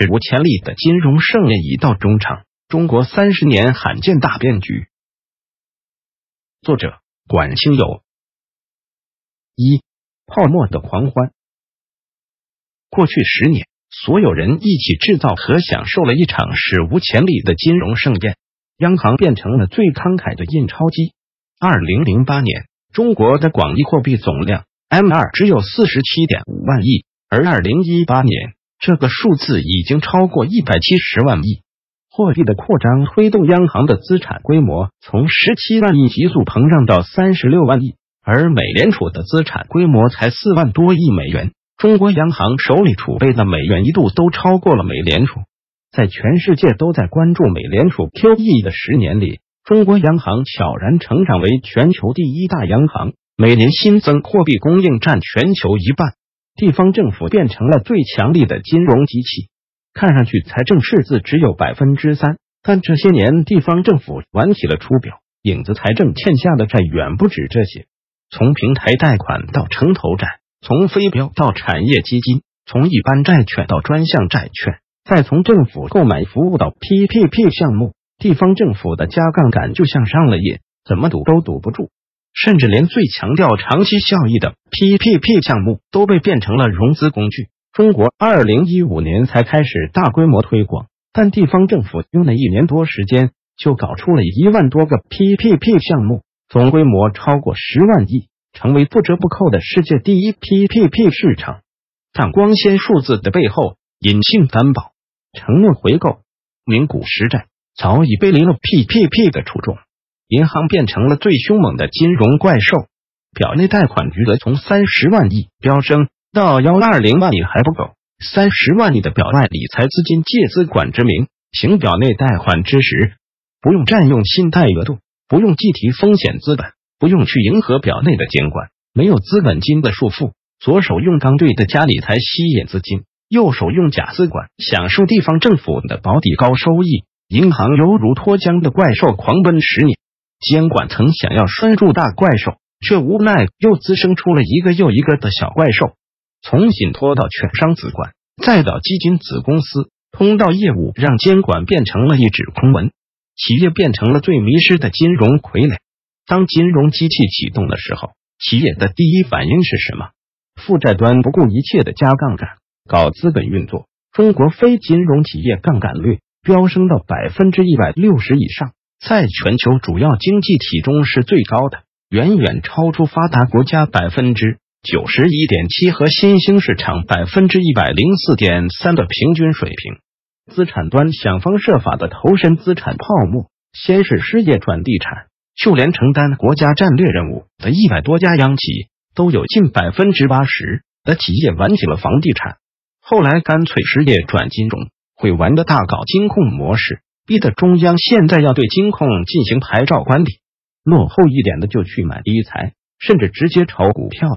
史无前例的金融盛宴已到中场，中国三十年罕见大变局。作者：管清友。一泡沫的狂欢。过去十年，所有人一起制造和享受了一场史无前例的金融盛宴，央行变成了最慷慨的印钞机。二零零八年，中国的广义货币总量 M 二只有四十七点五万亿，而二零一八年。这个数字已经超过一百七十万亿。货币的扩张推动央行的资产规模从十七万亿急速膨胀到三十六万亿，而美联储的资产规模才四万多亿美元。中国央行手里储备的美元一度都超过了美联储。在全世界都在关注美联储 QE 的十年里，中国央行悄然成长为全球第一大央行，每年新增货币供应占全球一半。地方政府变成了最强力的金融机器，看上去财政赤字只有百分之三，但这些年地方政府玩起了出表，影子财政欠下的债远不止这些。从平台贷款到城投债，从非标到产业基金，从一般债券到专项债券，再从政府购买服务到 PPP 项目，地方政府的加杠杆就像上了瘾，怎么赌都赌不住。甚至连最强调长期效益的 PPP 项目都被变成了融资工具。中国二零一五年才开始大规模推广，但地方政府用了一年多时间就搞出了一万多个 PPP 项目，总规模超过十万亿，成为不折不扣的世界第一 PPP 市场。但光鲜数字的背后，隐性担保、承诺回购、名股实债早已背离了 PPP 的初衷。银行变成了最凶猛的金融怪兽，表内贷款余额从三十万亿飙升到幺二零万亿还不够，三十万亿的表外理财资金借资管之名行表内贷款之时，不用占用信贷额度，不用计提风险资本，不用去迎合表内的监管，没有资本金的束缚，左手用刚兑的加理财吸引资金，右手用假资管享受地方政府的保底高收益，银行犹如脱缰的怪兽狂奔十年。监管层想要拴住大怪兽，却无奈又滋生出了一个又一个的小怪兽。从信托到券商子管，再到基金子公司，通道业务让监管变成了一纸空文，企业变成了最迷失的金融傀儡。当金融机器启动的时候，企业的第一反应是什么？负债端不顾一切的加杠杆，搞资本运作。中国非金融企业杠杆率飙升到百分之一百六十以上。在全球主要经济体中是最高的，远远超出发达国家百分之九十一点七和新兴市场百分之一百零四点三的平均水平。资产端想方设法的投身资产泡沫，先是失业转地产，就连承担国家战略任务的一百多家央企，都有近百分之八十的企业玩起了房地产。后来干脆失业转金融，会玩的大搞金控模式。逼得中央现在要对金控进行牌照管理，落后一点的就去买理财，甚至直接炒股票。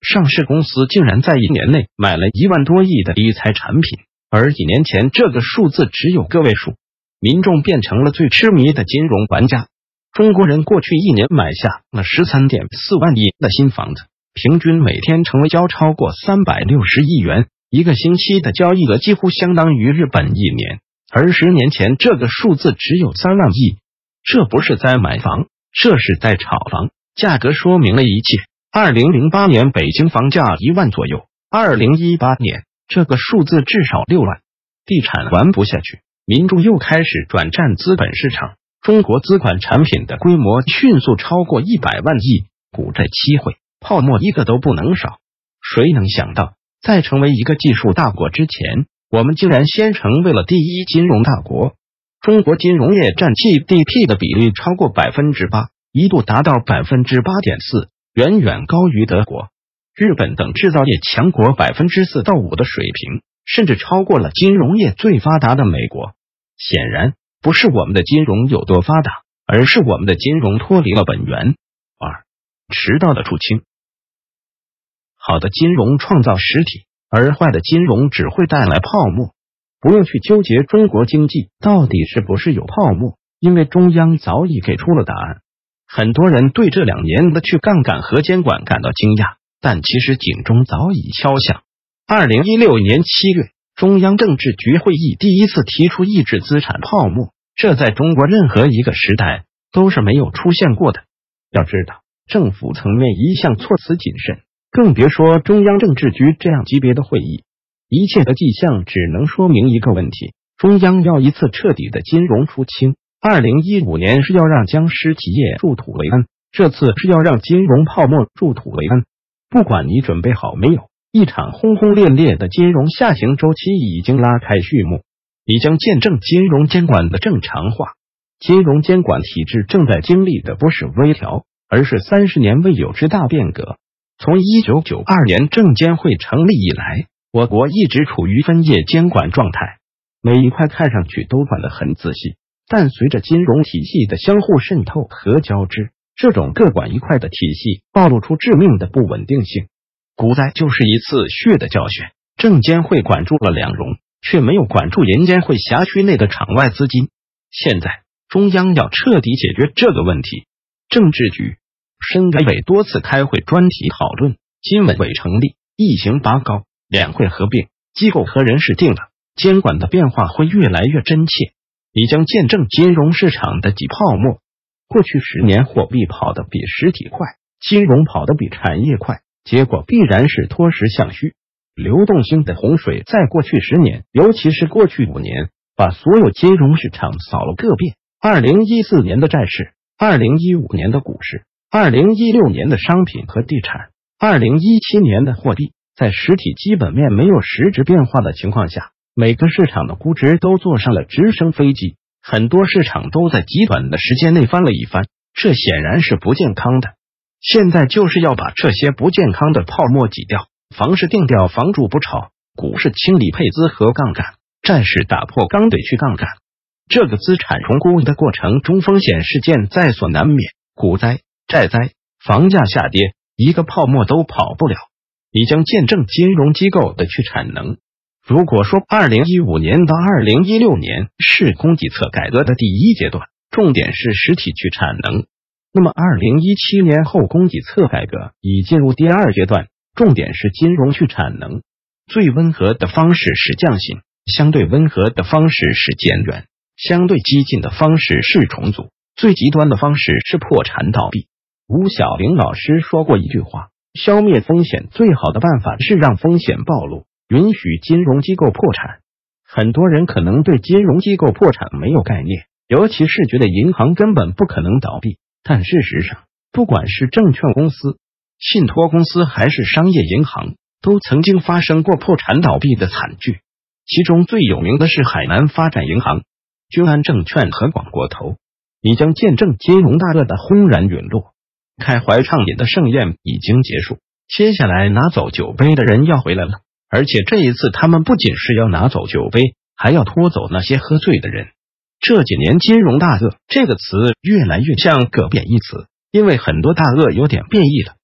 上市公司竟然在一年内买了一万多亿的理财产品，而几年前这个数字只有个位数。民众变成了最痴迷的金融玩家。中国人过去一年买下了十三点四万亿的新房子，平均每天成交超过三百六十亿元，一个星期的交易额几乎相当于日本一年。而十年前，这个数字只有三万亿。这不是在买房，这是在炒房。价格说明了一切。二零零八年北京房价一万左右，二零一八年这个数字至少六万。地产玩不下去，民众又开始转战资本市场。中国资管产品的规模迅速超过一百万亿，股债期会泡沫一个都不能少。谁能想到，在成为一个技术大国之前？我们竟然先成为了第一金融大国，中国金融业占 GDP 的比例超过百分之八，一度达到百分之八点四，远远高于德国、日本等制造业强国百分之四到五的水平，甚至超过了金融业最发达的美国。显然，不是我们的金融有多发达，而是我们的金融脱离了本源。二，迟到的出清，好的金融创造实体。而坏的金融只会带来泡沫，不用去纠结中国经济到底是不是有泡沫，因为中央早已给出了答案。很多人对这两年的去杠杆和监管感到惊讶，但其实警钟早已敲响。二零一六年七月，中央政治局会议第一次提出抑制资产泡沫，这在中国任何一个时代都是没有出现过的。要知道，政府层面一向措辞谨慎，更别说中央政治局这样级别的会议。一切的迹象只能说明一个问题：中央要一次彻底的金融出清。二零一五年是要让僵尸企业入土为安，这次是要让金融泡沫入土为安。不管你准备好没有，一场轰轰烈烈的金融下行周期已经拉开序幕，你将见证金融监管的正常化。金融监管体制正在经历的不是微调，而是三十年未有之大变革。从一九九二年证监会成立以来。我国一直处于分业监管状态，每一块看上去都管得很仔细，但随着金融体系的相互渗透和交织，这种各管一块的体系暴露出致命的不稳定性。股灾就是一次血的教训。证监会管住了两融，却没有管住银监会辖区内的场外资金。现在中央要彻底解决这个问题，政治局、深改委多次开会专题讨论，金委委成立，一行拔高。两会合并，机构和人事定了，监管的变化会越来越真切。你将见证金融市场的挤泡沫。过去十年，货币跑得比实体快，金融跑得比产业快，结果必然是脱实向虚。流动性的洪水在过去十年，尤其是过去五年，把所有金融市场扫了个遍。二零一四年的债市，二零一五年的股市，二零一六年的商品和地产，二零一七年的货币。在实体基本面没有实质变化的情况下，每个市场的估值都坐上了直升飞机，很多市场都在极短的时间内翻了一番，这显然是不健康的。现在就是要把这些不健康的泡沫挤掉，房市定调，房住不炒，股市清理配资和杠杆，债市打破刚得去杠杆。这个资产重估的过程中，风险事件在所难免，股灾、债灾、房价下跌，一个泡沫都跑不了。你将见证金融机构的去产能。如果说二零一五年到二零一六年是供给侧改革的第一阶段，重点是实体去产能，那么二零一七年后供给侧改革已进入第二阶段，重点是金融去产能。最温和的方式是降薪，相对温和的方式是减员，相对激进的方式是重组，最极端的方式是破产倒闭。吴晓玲老师说过一句话。消灭风险最好的办法是让风险暴露，允许金融机构破产。很多人可能对金融机构破产没有概念，尤其是觉得银行根本不可能倒闭。但事实上，不管是证券公司、信托公司还是商业银行，都曾经发生过破产倒闭的惨剧。其中最有名的是海南发展银行、君安证券和广国投。你将见证金融大鳄的轰然陨落。开怀畅饮的盛宴已经结束，接下来拿走酒杯的人要回来了，而且这一次他们不仅是要拿走酒杯，还要拖走那些喝醉的人。这几年“金融大鳄”这个词越来越像个贬义词，因为很多大鳄有点变异了，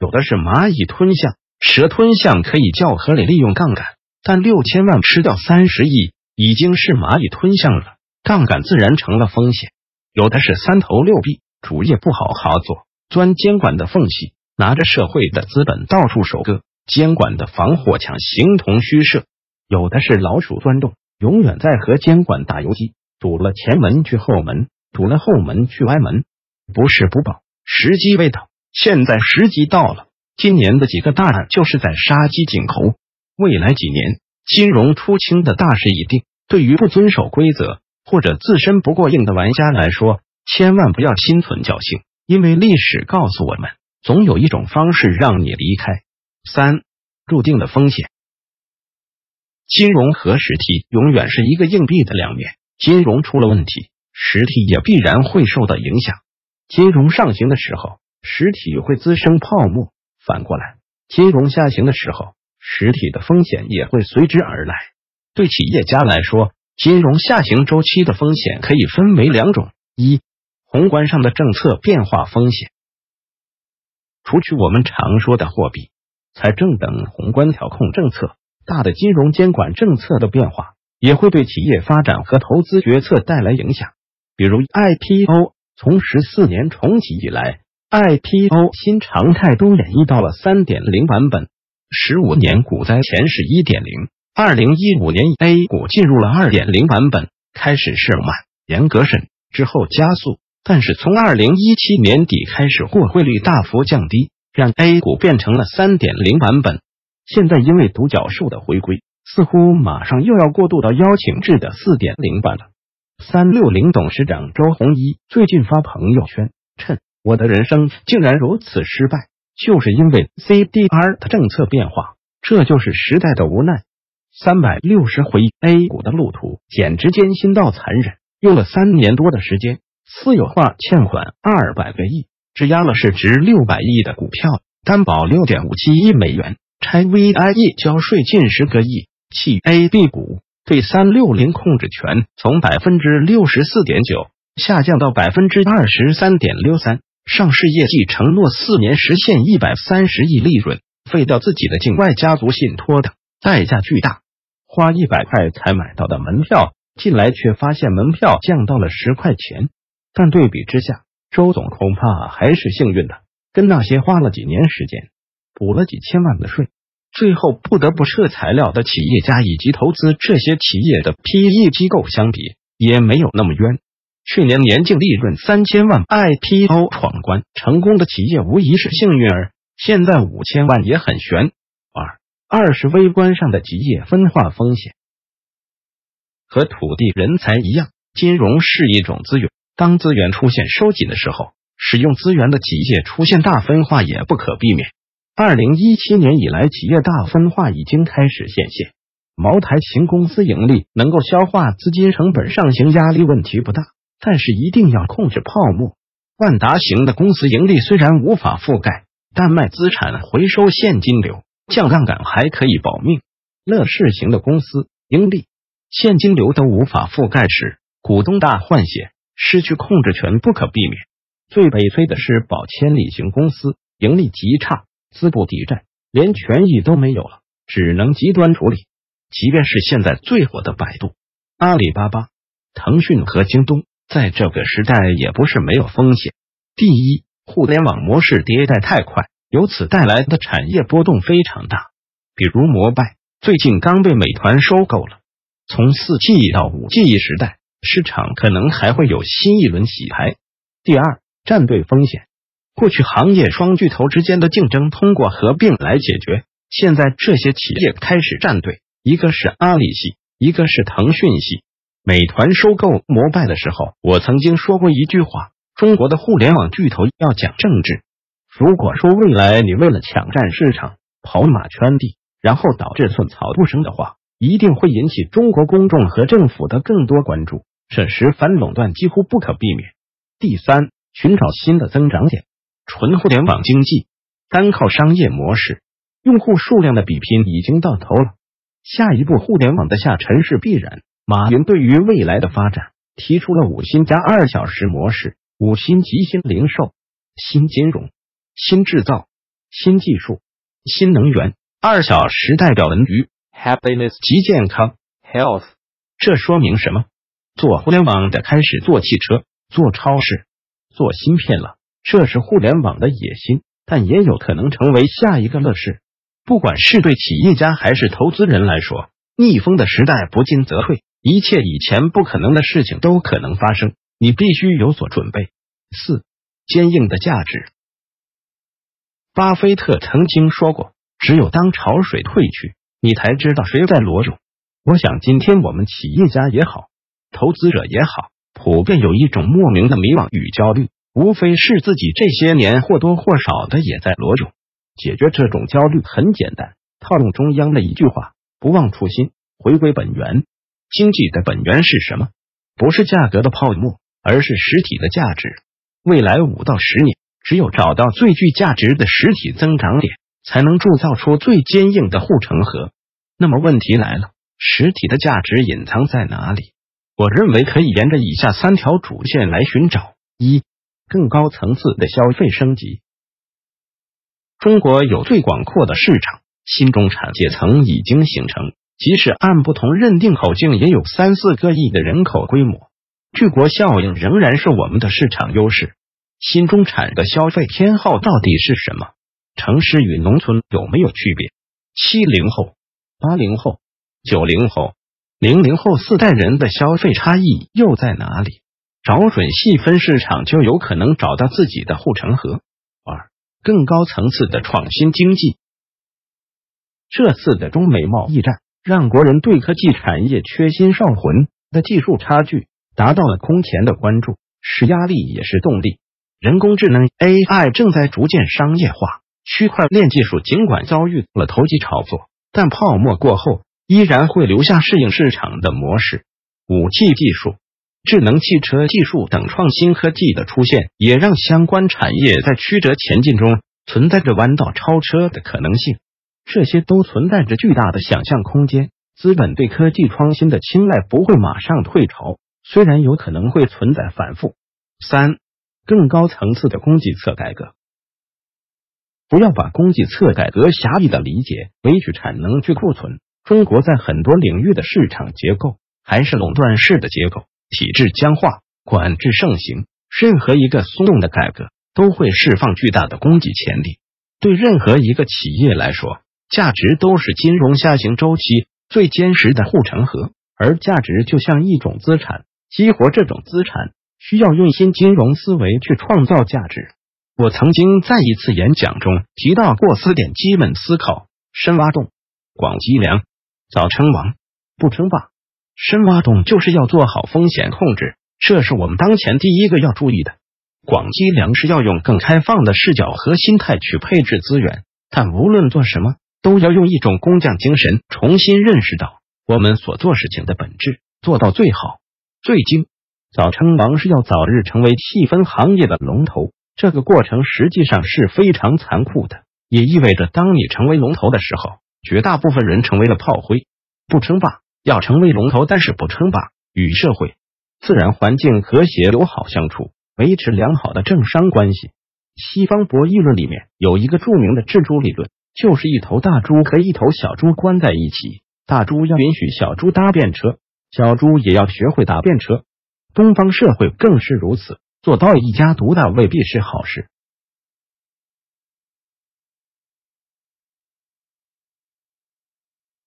有的是蚂蚁吞象、蛇吞象，可以较合理利用杠杆，但六千万吃掉三十亿已经是蚂蚁吞象了，杠杆自然成了风险。有的是三头六臂，主业不好好做。钻监管的缝隙，拿着社会的资本到处收割，监管的防火墙形同虚设。有的是老鼠钻洞，永远在和监管打游击，堵了前门去后门，堵了后门去歪门。不是不报，时机未到。现在时机到了，今年的几个大案就是在杀鸡儆猴。未来几年，金融出清的大势已定。对于不遵守规则或者自身不过硬的玩家来说，千万不要心存侥幸。因为历史告诉我们，总有一种方式让你离开。三，注定的风险。金融和实体永远是一个硬币的两面，金融出了问题，实体也必然会受到影响。金融上行的时候，实体会滋生泡沫；反过来，金融下行的时候，实体的风险也会随之而来。对企业家来说，金融下行周期的风险可以分为两种：一。宏观上的政策变化风险，除去我们常说的货币、财政等宏观调控政策，大的金融监管政策的变化也会对企业发展和投资决策带来影响。比如 IPO，从十四年重启以来，IPO 新常态都演绎到了三点零版本。十五年股灾前是一点零，二零一五年 A 股进入了二点零版本，开始是慢，严格审之后加速，但是从二零一七年底开始，货汇率大幅降低，让 A 股变成了三点零版本。现在因为独角兽的回归，似乎马上又要过渡到邀请制的四点零版了。三六零董事长周鸿祎最近发朋友圈，称我的人生竟然如此失败，就是因为 CDR 的政策变化，这就是时代的无奈。三百六十回 A 股的路途简直艰辛到残忍，用了三年多的时间，私有化欠款二百个亿，质押了市值六百亿的股票，担保六点五七亿美元，拆 VIE 交税近十个亿，弃 A、B 股。对三六零控制权从百分之六十四点九下降到百分之二十三点六三，上市业绩承诺四年实现一百三十亿利润，废掉自己的境外家族信托等，代价巨大。花一百块才买到的门票，进来却发现门票降到了十块钱。但对比之下，周总恐怕还是幸运的，跟那些花了几年时间补了几千万的税。最后不得不撤材料的企业家以及投资这些企业的 PE 机构相比，也没有那么冤。去年年净利润三千万，IPO 闯关成功的企业无疑是幸运儿。现在五千万也很悬。二二是微观上的企业分化风险，和土地、人才一样，金融是一种资源。当资源出现收紧的时候，使用资源的企业出现大分化也不可避免。二零一七年以来，企业大分化已经开始显现。茅台型公司盈利能够消化资金成本上行压力问题不大，但是一定要控制泡沫。万达型的公司盈利虽然无法覆盖，但卖资产回收现金流、降杠杆还可以保命。乐视型的公司盈利、现金流都无法覆盖时，股东大换血，失去控制权不可避免。最悲催的是宝千里行公司盈利极差。资不抵债，连权益都没有了，只能极端处理。即便是现在最火的百度、阿里巴巴、腾讯和京东，在这个时代也不是没有风险。第一，互联网模式迭代太快，由此带来的产业波动非常大。比如摩拜最近刚被美团收购了，从四 G 到五 G 时代，市场可能还会有新一轮洗牌。第二，战队风险。过去行业双巨头之间的竞争通过合并来解决，现在这些企业开始站队，一个是阿里系，一个是腾讯系。美团收购摩拜的时候，我曾经说过一句话：中国的互联网巨头要讲政治。如果说未来你为了抢占市场跑马圈地，然后导致寸草不生的话，一定会引起中国公众和政府的更多关注，这时反垄断几乎不可避免。第三，寻找新的增长点。纯互联网经济，单靠商业模式，用户数量的比拼已经到头了。下一步，互联网的下沉是必然。马云对于未来的发展提出了五新加二小时模式：五新即新零售、新金融、新制造、新技术、新能源。二小时代表文娱 （happiness） 及健康 （health）。这说明什么？做互联网的开始做汽车、做超市、做芯片了。这是互联网的野心，但也有可能成为下一个乐视。不管是对企业家还是投资人来说，逆风的时代不进则退，一切以前不可能的事情都可能发生，你必须有所准备。四，坚硬的价值。巴菲特曾经说过：“只有当潮水退去，你才知道谁在裸泳。”我想，今天我们企业家也好，投资者也好，普遍有一种莫名的迷惘与焦虑。无非是自己这些年或多或少的也在裸泳。解决这种焦虑很简单，套用中央的一句话：不忘初心，回归本源。经济的本源是什么？不是价格的泡沫，而是实体的价值。未来五到十年，只有找到最具价值的实体增长点，才能铸造出最坚硬的护城河。那么问题来了，实体的价值隐藏在哪里？我认为可以沿着以下三条主线来寻找：一。更高层次的消费升级。中国有最广阔的市场，新中产阶层已经形成，即使按不同认定口径，也有三四个亿的人口规模。巨国效应仍然是我们的市场优势。新中产的消费偏好到底是什么？城市与农村有没有区别？七零后、八零后、九零后、零零后四代人的消费差异又在哪里？找准细分市场，就有可能找到自己的护城河。二、更高层次的创新经济。这次的中美贸易战，让国人对科技产业缺芯少魂的技术差距达到了空前的关注，是压力也是动力。人工智能 AI 正在逐渐商业化，区块链技术尽管遭遇了投机炒作，但泡沫过后依然会留下适应市场的模式。五 G 技术。智能汽车技术等创新科技的出现，也让相关产业在曲折前进中存在着弯道超车的可能性。这些都存在着巨大的想象空间。资本对科技创新的青睐不会马上退潮，虽然有可能会存在反复。三、更高层次的供给侧改革，不要把供给侧改革狭义的理解为去产能、去库存。中国在很多领域的市场结构还是垄断式的结构。体制僵化，管制盛行，任何一个松动的改革都会释放巨大的供给潜力。对任何一个企业来说，价值都是金融下行周期最坚实的护城河。而价值就像一种资产，激活这种资产需要用新金融思维去创造价值。我曾经在一次演讲中提到过四点基本思考：深挖洞、广积粮、早称王、不称霸。深挖洞就是要做好风险控制，这是我们当前第一个要注意的。广积粮是要用更开放的视角和心态去配置资源，但无论做什么，都要用一种工匠精神，重新认识到我们所做事情的本质，做到最好、最精。早称王是要早日成为细分行业的龙头，这个过程实际上是非常残酷的，也意味着当你成为龙头的时候，绝大部分人成为了炮灰，不称霸。要成为龙头，但是不称霸，与社会、自然环境和谐友好相处，维持良好的政商关系。西方博弈论里面有一个著名的蜘蛛理论，就是一头大猪和一头小猪关在一起，大猪要允许小猪搭便车，小猪也要学会搭便车。东方社会更是如此，做到一家独大未必是好事。